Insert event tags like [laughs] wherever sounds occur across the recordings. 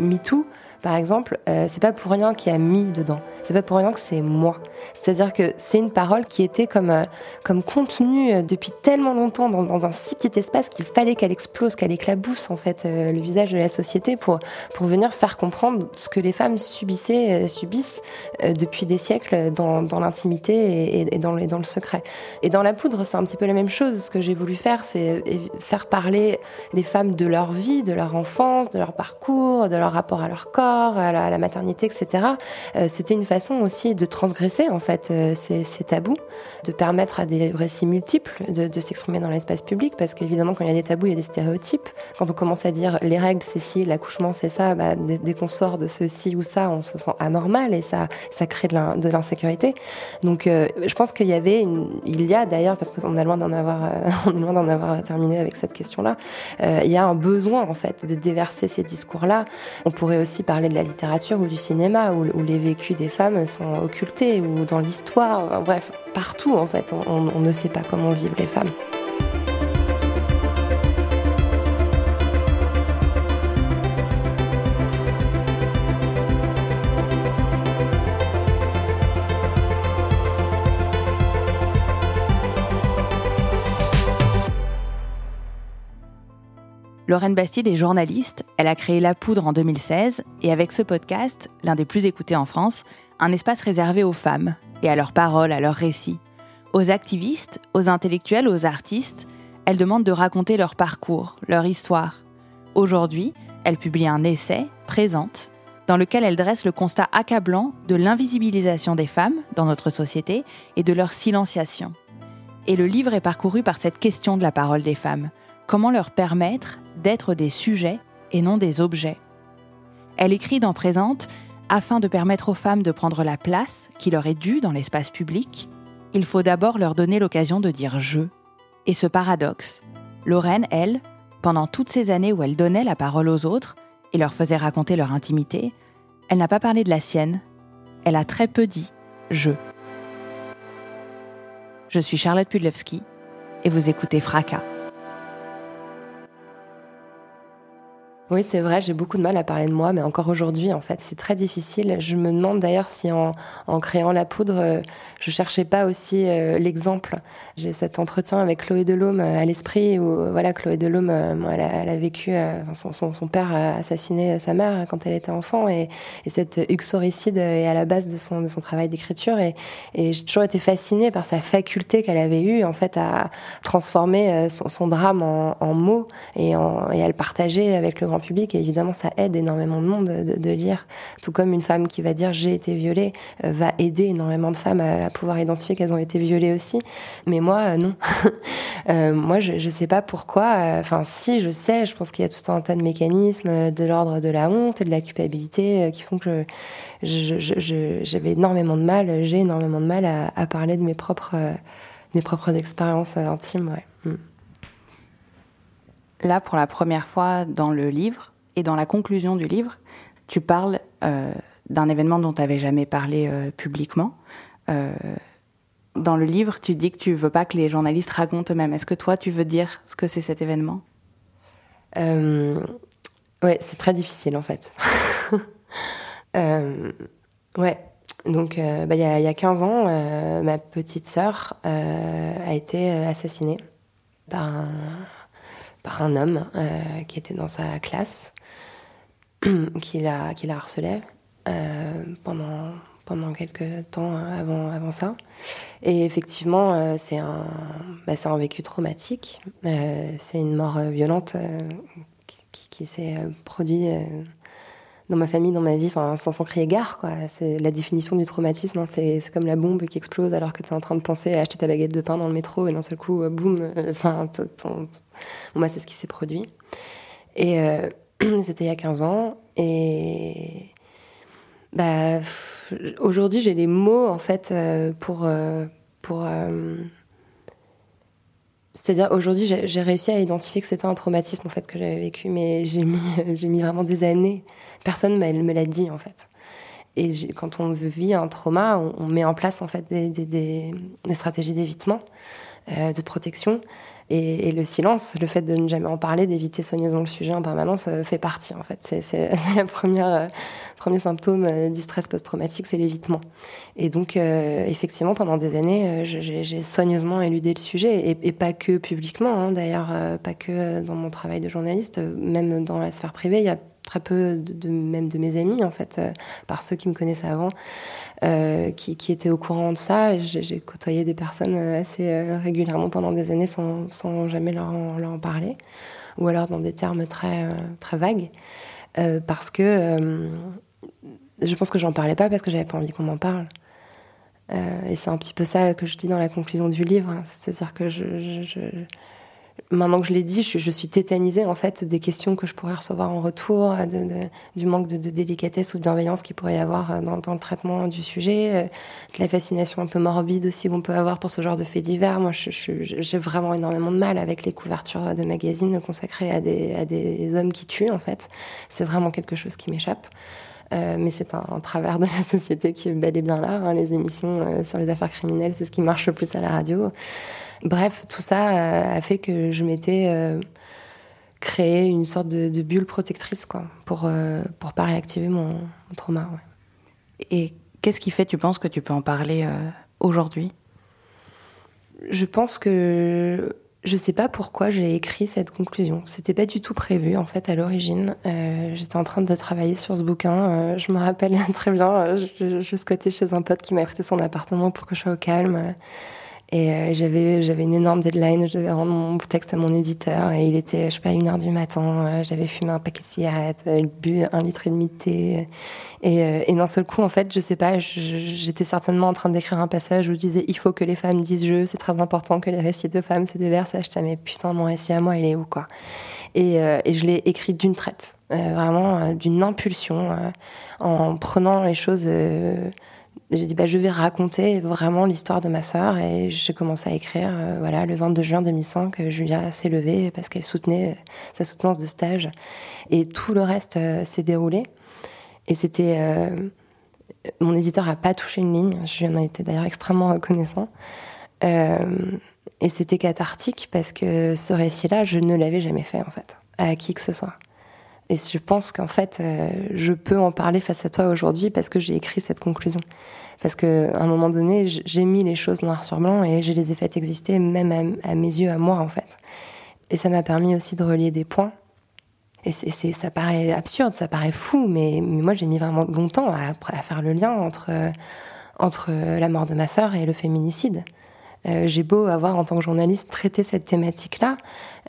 MeToo, par exemple, euh, c'est pas pour rien qu'il y a mis dedans. C'est pas pour rien que c'est moi. C'est-à-dire que c'est une parole qui était comme, euh, comme contenue euh, depuis tellement longtemps dans, dans un si petit espace qu'il fallait qu'elle explose, qu'elle éclabousse en fait euh, le visage de la société pour, pour venir faire comprendre ce que les femmes subissaient, euh, subissent euh, depuis des siècles dans, dans l'intimité et, et, dans, le, dans le secret. Et dans la poudre, c'est un petit peu la même chose. Ce que j'ai voulu faire, c'est faire parler les femmes de leur vie, de leur enfance, de leur parcours, de leur rapport à leur corps, à la, maternité, etc. Euh, C'était une façon aussi de transgresser en fait euh, ces, tabous, de permettre à des récits multiples de, s'exprimer dans l'espace public, parce qu'évidemment quand il y a des tabous, il y a des stéréotypes. Quand on commence à dire les règles c'est ci, l'accouchement c'est ça, bah, dès, qu'on sort de ceci ou ça, on se sent anormal et ça, crée de l'insécurité. Donc euh, je pense qu'il y avait, une, il y a d'ailleurs, parce qu'on est loin d'en avoir, [laughs] on est loin d'en avoir terminé avec cette question-là, il y a un besoin en fait de déverser ces discours-là. On pourrait aussi parler de la littérature ou du cinéma, où, les vécus des femmes sont occultés ou dans l'histoire, bref, partout en fait, on ne sait pas comment vivent les femmes. Lorraine Bastide est journaliste, elle a créé La Poudre en 2016 et avec ce podcast, l'un des plus écoutés en France, un espace réservé aux femmes et à leurs paroles, à leurs récits. Aux activistes, aux intellectuels, aux artistes, elle demande de raconter leur parcours, leur histoire. Aujourd'hui, elle publie un essai, Présente, dans lequel elle dresse le constat accablant de l'invisibilisation des femmes dans notre société et de leur silenciation. Et le livre est parcouru par cette question de la parole des femmes. Comment leur permettre d'être des sujets et non des objets Elle écrit dans Présente afin de permettre aux femmes de prendre la place qui leur est due dans l'espace public, il faut d'abord leur donner l'occasion de dire je. Et ce paradoxe, Lorraine, elle, pendant toutes ces années où elle donnait la parole aux autres et leur faisait raconter leur intimité, elle n'a pas parlé de la sienne, elle a très peu dit je. Je suis Charlotte Pudlewski et vous écoutez Fracas. Oui, c'est vrai, j'ai beaucoup de mal à parler de moi, mais encore aujourd'hui, en fait, c'est très difficile. Je me demande d'ailleurs si en, créant la poudre, euh, je cherchais pas aussi euh, l'exemple. J'ai cet entretien avec Chloé Delhomme euh, à l'esprit où, voilà, Chloé Delhomme, elle, a, vécu, son, père a assassiné sa mère quand elle était enfant, et, et cette uxoricide est à la base de son, travail d'écriture, et, j'ai toujours été fascinée par sa faculté qu'elle avait eue, en fait, à transformer son, drame en, mots et, et à le partager avec le grand public. Et évidemment ça aide énormément de monde de, lire. Tout comme une femme qui va dire j'ai été violée euh, va aider énormément de femmes à, pouvoir identifier qu'elles ont été violées aussi. Mais moi euh, non. [laughs] Euh, moi je, je sais pas pourquoi. Enfin si je sais. Je pense qu'il y a tout un tas de mécanismes de l'ordre de la honte et de la culpabilité qui font que j'avais énormément de mal j'ai énormément de mal à, parler de mes propres propres expériences intimes. Mm là, pour la première fois dans le livre et dans la conclusion du livre, tu parles euh, d'un événement dont tu n'avais jamais parlé euh, publiquement. Euh, dans le livre, tu dis que tu veux pas que les journalistes racontent eux-mêmes. Est-ce que toi, tu veux dire ce que c'est cet événement? Ouais, c'est très difficile en fait. [laughs] ouais. Donc, il bah, y, a, y a 15 ans, ma petite sœur a été assassinée par un par un homme euh, qui était dans sa classe, [clears throat] qui la, qui la harcelait euh, pendant, pendant quelques temps avant, avant ça. Et effectivement, euh, c'est un, bah, un vécu traumatique. Euh, c'est une mort violente qui, qui s'est produite dans ma famille, dans ma vie, enfin, sans, sans crier gare, quoi. C'est la définition du traumatisme, hein. c'est comme la bombe qui explose alors que tu es en train de penser à acheter ta baguette de pain dans le métro et d'un seul coup, boum, [laughs] enfin, bon, moi, c'est ce qui s'est produit. Et [clears throat] c'était il y a 15 ans. Et bah, aujourd'hui, j'ai les mots, en fait, pour. pour c'est-à-dire aujourd'hui, j'ai réussi à identifier que c'était un traumatisme en fait que j'avais vécu, mais j'ai mis, [laughs] j'ai mis vraiment des années. Personne ne me l'a dit en fait. Et quand on vit un trauma, on, met en place en fait des, des, des, stratégies d'évitement, euh, de protection. Et, le silence, le fait de ne jamais en parler, d'éviter soigneusement le sujet en permanence, euh, fait partie en fait. C'est le [laughs] euh, premier symptôme euh, du stress post-traumatique, c'est l'évitement. Et donc, effectivement, pendant des années, j'ai soigneusement éludé le sujet, et, pas que publiquement, hein, d'ailleurs, pas que dans mon travail de journaliste, même dans la sphère privée, il y a très peu de, même de mes amis en fait euh, par ceux qui me connaissaient avant euh, qui, qui, étaient au courant de ça. J'ai côtoyé des personnes euh, assez régulièrement pendant des années sans, sans jamais leur en, parler. Ou alors dans des termes très très vagues. Parce que je pense que j'en parlais pas parce que j'avais pas envie qu'on m'en parle. Et c'est un petit peu ça que je dis dans la conclusion du livre c'est-à-dire que je maintenant que je l'ai dit, je, suis tétanisée en fait des questions que je pourrais recevoir en retour, du manque de, délicatesse ou de bienveillance qu'il pourrait y avoir euh, dans, le traitement du sujet, euh, de la fascination un peu morbide aussi qu'on peut avoir pour ce genre de faits divers. Moi, j'ai vraiment énormément de mal avec les couvertures de magazines consacrées à des, à des hommes qui tuent en fait. C'est vraiment quelque chose qui m'échappe. Euh, mais c'est un, travers de la société qui est bel et bien là. Hein. Les émissions sur les affaires criminelles, c'est ce qui marche le plus à la radio. Bref, tout ça euh, a fait que je m'étais euh, créé une sorte de, bulle protectrice, quoi, pour, euh, pour pas réactiver mon, trauma. Et qu'est-ce qui fait, tu penses, que tu peux en parler aujourd'hui? Je pense que je sais pas pourquoi j'ai écrit cette conclusion. C'était pas du tout prévu en fait à l'origine. J'étais en train de travailler sur ce bouquin. je me rappelle [laughs] très bien. Je, je squattais chez un pote qui m'a prêté son appartement pour que je sois au calme. Et euh, j'avais j'avais une énorme deadline, je devais rendre mon texte à mon éditeur et il était je sais pas une heure du matin. Euh, j'avais fumé un paquet de cigarettes, euh, bu un litre et demi de thé et, et d'un seul coup en fait je sais pas, j'étais certainement en train d'écrire un passage où je disais il faut que les femmes disent je, c'est très important que les récits de femmes se déversent. J'étais mais putain mon récit à moi il est où quoi? Et, et je l'ai écrit d'une traite, vraiment d'une impulsion, en prenant les choses j'ai dit bah, je vais raconter vraiment l'histoire de ma sœur et j'ai commencé à écrire euh, voilà le 22 juin 2005 Julia s'est levée parce qu'elle soutenait sa soutenance de stage et tout le reste euh, s'est déroulé. Et c'était euh, mon éditeur a pas touché une ligne je lui en ai été d'ailleurs extrêmement reconnaissant. Et c'était cathartique parce que ce récit-là je ne l'avais jamais fait en fait à qui que ce soit et je pense qu'en fait, euh, je peux en parler face à toi aujourd'hui parce que j'ai écrit cette conclusion. Parce qu'à un moment donné, j'ai mis les choses noir sur blanc et je les ai faites exister même à, mes yeux, à moi en fait. Et ça m'a permis aussi de relier des points. Et ça paraît absurde, ça paraît fou, mais, moi j'ai mis vraiment longtemps à, à, faire le lien entre, entre la mort de ma sœur et le féminicide. Euh, j'ai beau avoir en tant que journaliste traité cette thématique-là,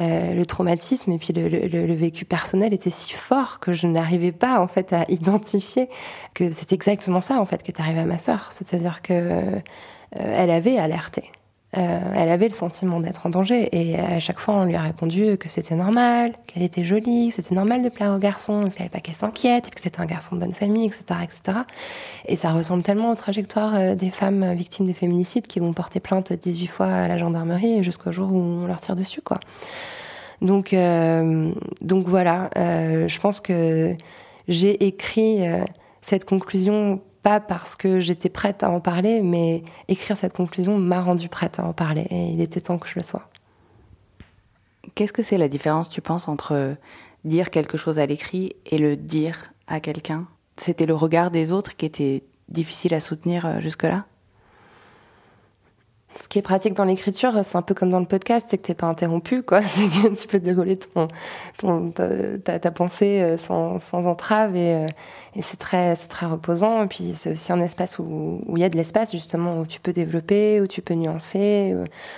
euh, le traumatisme et puis le, le, le, vécu personnel était si fort que je n'arrivais pas en fait à identifier que c'est exactement ça en fait qui est arrivé à ma sœur, c'est-à-dire que euh, elle avait alerté. Euh, elle avait le sentiment d'être en danger et à chaque fois on lui a répondu que c'était normal, qu'elle était jolie, que c'était normal de plaire aux garçons, qu'il fallait pas qu'elle s'inquiète, que c'était un garçon de bonne famille, etc., etc. Et ça ressemble tellement aux trajectoires euh, des femmes victimes de féminicides qui vont porter plainte 18 fois à la gendarmerie jusqu'au jour où on leur tire dessus, quoi. Donc, euh, donc voilà, je pense que j'ai écrit cette conclusion pas parce que j'étais prête à en parler, mais écrire cette conclusion m'a rendue prête à en parler et il était temps que je le sois. Qu'est-ce que c'est la différence, tu penses, entre dire quelque chose à l'écrit et le dire à quelqu'un? C'était le regard des autres qui était difficile à soutenir euh, jusque-là? Ce qui est pratique dans l'écriture, c'est un peu comme dans le podcast, c'est que t'es pas interrompu, quoi. [laughs] C'est que tu peux dérouler ton, ton ta, ta, pensée euh, sans, sans entrave et, euh, c'est très, très reposant. Et puis c'est aussi un espace où il y a de l'espace justement où tu peux développer, où tu peux nuancer.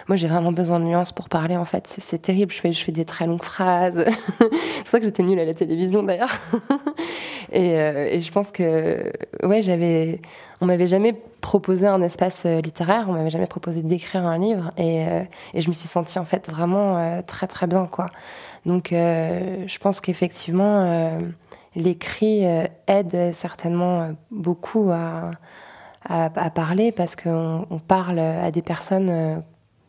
Moi, j'ai vraiment besoin de nuances pour parler. En fait, c'est terrible. Je fais, je fais des très longues phrases. [laughs] c'est ça que j'étais nulle à la télévision d'ailleurs. [laughs] et, et, je pense que, ouais, j'avais, on m'avait jamais proposé un espace littéraire, on m'avait jamais proposé d'écrire un livre, et, et, je me suis sentie en fait vraiment très très bien, quoi. Donc, je pense qu'effectivement, l'écrit aide certainement beaucoup à à, parler parce qu'on on parle à des personnes euh,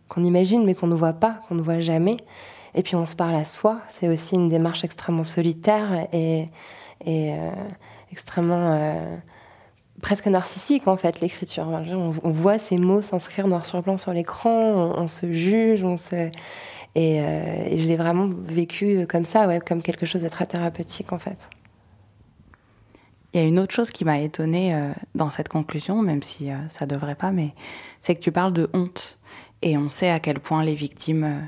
qu'on imagine mais qu'on ne voit pas, qu'on ne voit jamais. Et puis on se parle à soi. C'est aussi une démarche extrêmement solitaire et, et euh, extrêmement euh, presque narcissique en fait l'écriture. On, voit ces mots s'inscrire noir sur blanc sur l'écran, on, se juge, on se et, et je l'ai vraiment vécu comme ça, ouais, comme quelque chose de très thérapeutique en fait. Il y a une autre chose qui m'a étonnée euh, dans cette conclusion, même si euh, ça devrait pas, mais c'est que tu parles de honte. Et on sait à quel point les victimes euh,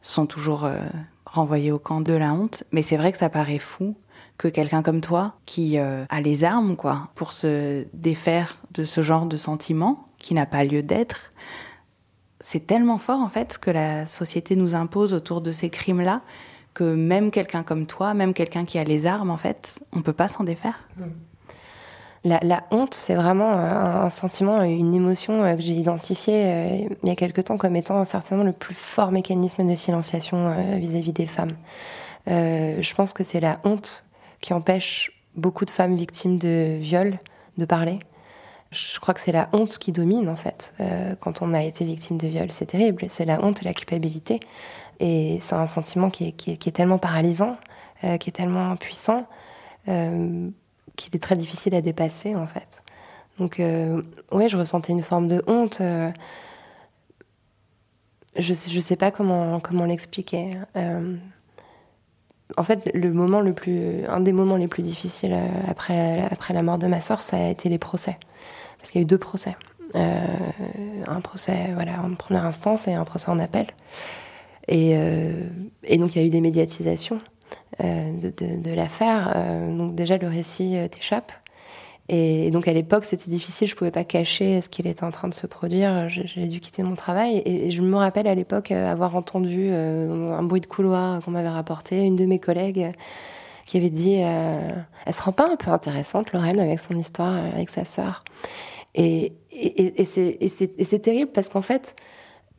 sont toujours renvoyées au camp de la honte. Mais c'est vrai que ça paraît fou que quelqu'un comme toi, qui a les armes, quoi, pour se défaire de ce genre de sentiment qui n'a pas lieu d'être, c'est tellement fort, en fait, ce que la société nous impose autour de ces crimes-là, que même quelqu'un comme toi, même quelqu'un qui a les armes, en fait, on peut pas s'en défaire. Mm. La, honte, c'est vraiment un, sentiment, une émotion euh, que j'ai identifiée euh, il y a quelque temps comme étant certainement le plus fort mécanisme de silenciation euh, vis-à-vis des femmes. je pense que c'est la honte qui empêche beaucoup de femmes victimes de viol de parler. Je crois que c'est la honte qui domine en fait quand on a été victime de viol. C'est terrible. C'est la honte et la culpabilité. Et c'est un sentiment qui est, tellement paralysant, euh, qui est tellement puissant, euh, qu'il est très difficile à dépasser en fait. Donc euh, oui, je ressentais une forme de honte. je je sais pas comment l'expliquer. En fait, le moment le plus, un des moments les plus difficiles après après la mort de ma sœur, ça a été les procès, parce qu'il y a eu deux procès. un procès voilà en première instance et un procès en appel. Et, euh, donc il y a eu des médiatisations euh, de, l'affaire. Euh, donc déjà le récit t'échappe. Et donc à l'époque, c'était difficile, je pouvais pas cacher ce qu'il était en train de se produire. J'ai dû quitter mon travail et, je me rappelle à l'époque avoir entendu un bruit de couloir qu'on m'avait rapporté, une de mes collègues qui avait dit "Elle se rend pas un peu intéressante, Lorraine, avec son histoire, avec sa sœur." Et c'est terrible parce qu'en fait,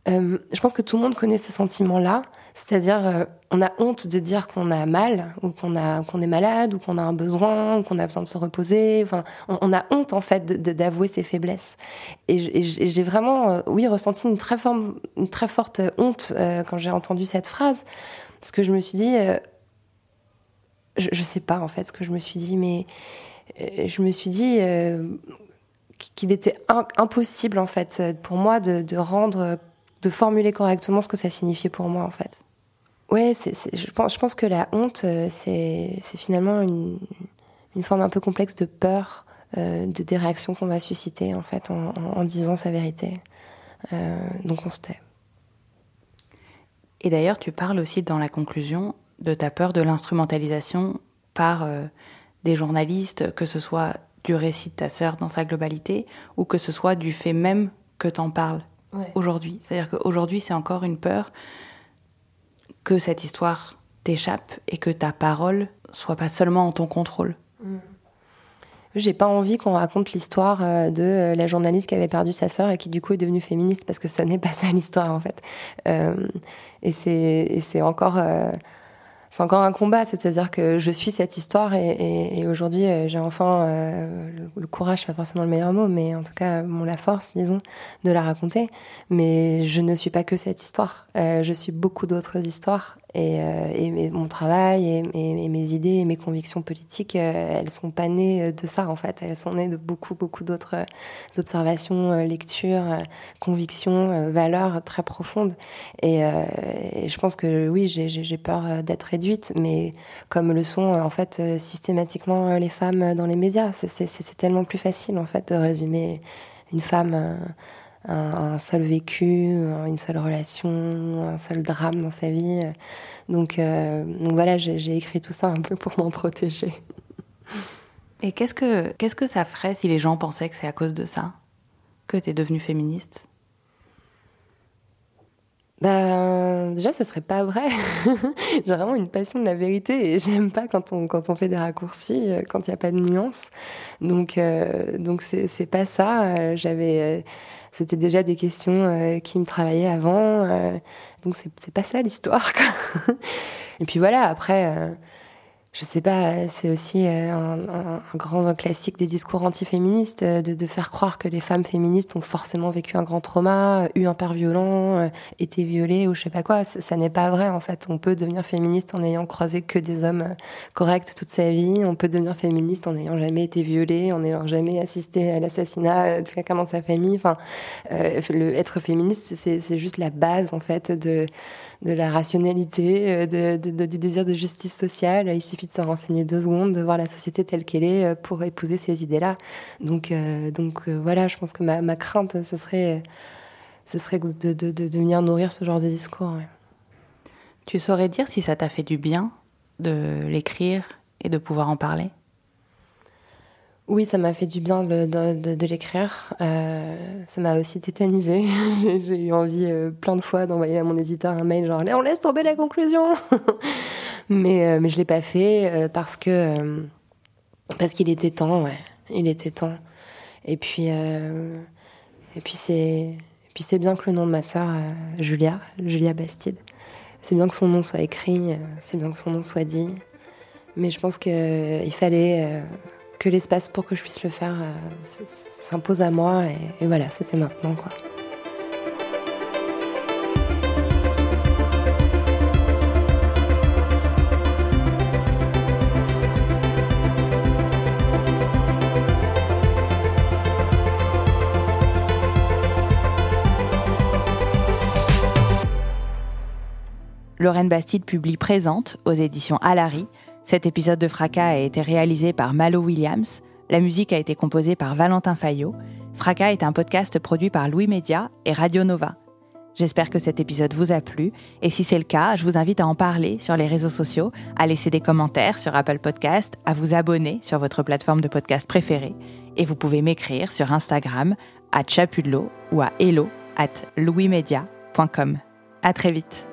euh, je pense que tout le monde connaît ce sentiment-là, c'est-à-dire euh, on a honte de dire qu'on a mal ou qu'on est malade ou qu'on a un besoin ou qu'on a besoin de se reposer. Enfin, on, a honte en fait d'avouer ses faiblesses. Et j'ai vraiment, euh, oui, ressenti une très, forme, une très forte honte quand j'ai entendu cette phrase, parce que je me suis dit, je, je sais pas en fait ce que je me suis dit, mais je me suis dit qu'il était impossible en fait pour moi de, de rendre de formuler correctement ce que ça signifiait pour moi en fait. Ouais, je, pense, je pense que la honte, euh, c'est finalement une, forme un peu complexe de peur euh, de, des réactions qu'on va susciter en fait en, disant sa vérité. Euh, donc on se tait. Et d'ailleurs, tu parles aussi dans la conclusion de ta peur de l'instrumentalisation par des journalistes, que ce soit du récit de ta sœur dans sa globalité, ou que ce soit du fait même que t'en parles aujourd'hui. C'est-à-dire qu'aujourd'hui, c'est encore une peur que cette histoire t'échappe et que ta parole soit pas seulement en ton contrôle. Mm. J'ai pas envie qu'on raconte l'histoire euh, de euh, la journaliste qui avait perdu sa sœur et qui du coup est devenue féministe parce que ça [laughs] n'est pas ça l'histoire en fait. Euh, et c'est encore c'est encore un combat, c'est-à-dire que je suis cette histoire et, aujourd'hui euh, j'ai enfin euh, le, courage, pas forcément le meilleur mot, mais en tout cas mon la force, disons, de la raconter. Mais je ne suis pas que cette histoire. Euh, je suis beaucoup d'autres histoires et, euh, mon travail et, et, mes idées et mes convictions politiques, euh, elles sont pas nées de ça en fait. Elles sont nées de beaucoup, beaucoup d'autres euh, observations, lectures, convictions, valeurs très profondes. Et, je pense que oui, j'ai peur d'être réduite, mais comme le sont en fait systématiquement les femmes dans les médias, c'est tellement plus facile en fait de résumer une femme un, seul vécu, une seule relation, un seul drame dans sa vie. Donc, euh, donc voilà, j'ai écrit tout ça un peu pour m'en protéger. Et qu'est-ce que, qu'est-ce que ça ferait si les gens pensaient que c'est à cause de ça que tu es devenue féministe? Bah, déjà, ça serait pas vrai. [laughs] J'ai vraiment une passion de la vérité et j'aime pas quand on, quand on fait des raccourcis, euh, quand il n'y a pas de nuance. Donc, euh, donc c'est pas ça. J'avais, euh, c'était déjà des questions qui me travaillaient avant. donc c'est pas ça l'histoire. [laughs] et puis voilà, après je sais pas, c'est aussi euh, un, grand classique des discours antiféministes euh, de, de, faire croire que les femmes féministes ont forcément vécu un grand trauma, eu un père violent, euh, été violées ou je sais pas quoi. Ça, n'est pas vrai en fait. On peut devenir féministe en ayant croisé que des hommes corrects toute sa vie. On peut devenir féministe en n'ayant jamais été violée, en n'ayant jamais assisté à l'assassinat de quelqu'un dans sa famille. Enfin, être féministe, c'est juste la base en fait de de la rationalité, de, de, du désir de justice sociale. Il suffit de se renseigner deux secondes, de voir la société telle qu'elle est euh, pour épouser ces idées-là. Donc, euh, donc euh, voilà, je pense que ma, crainte, ce serait, ce serait de, venir nourrir ce genre de discours. Tu saurais dire si ça t'a fait du bien de l'écrire et de pouvoir en parler? Oui, ça m'a fait du bien de, l'écrire. Euh, ça m'a aussi tétanisé. [laughs] J'ai eu envie plein de fois d'envoyer à mon éditeur un mail genre on laisse tomber la conclusion. [laughs] mais, euh, mais je l'ai pas fait euh, parce que euh, parce qu'il était temps, ouais. Il était temps. Et puis et puis c'est puis c'est bien que le nom de ma sœur Julia, Julia Bastide, c'est bien que son nom soit écrit, c'est bien que son nom soit dit. Mais je pense qu'il fallait que l'espace pour que je puisse le faire s'impose à moi et, et voilà, c'était maintenant quoi. Lorraine Bastide publie Présente aux éditions Alary. Cet épisode de Fracas a été réalisé par Malo Williams. La musique a été composée par Valentin Fayot. Fracas est un podcast produit par Louis Média et Radio Nova. J'espère que cet épisode vous a plu et si c'est le cas, je vous invite à en parler sur les réseaux sociaux, à laisser des commentaires sur Apple Podcast, à vous abonner sur votre plateforme de podcast préférée et vous pouvez m'écrire sur Instagram à chapudlo ou à hello at louismedia.com. À très vite.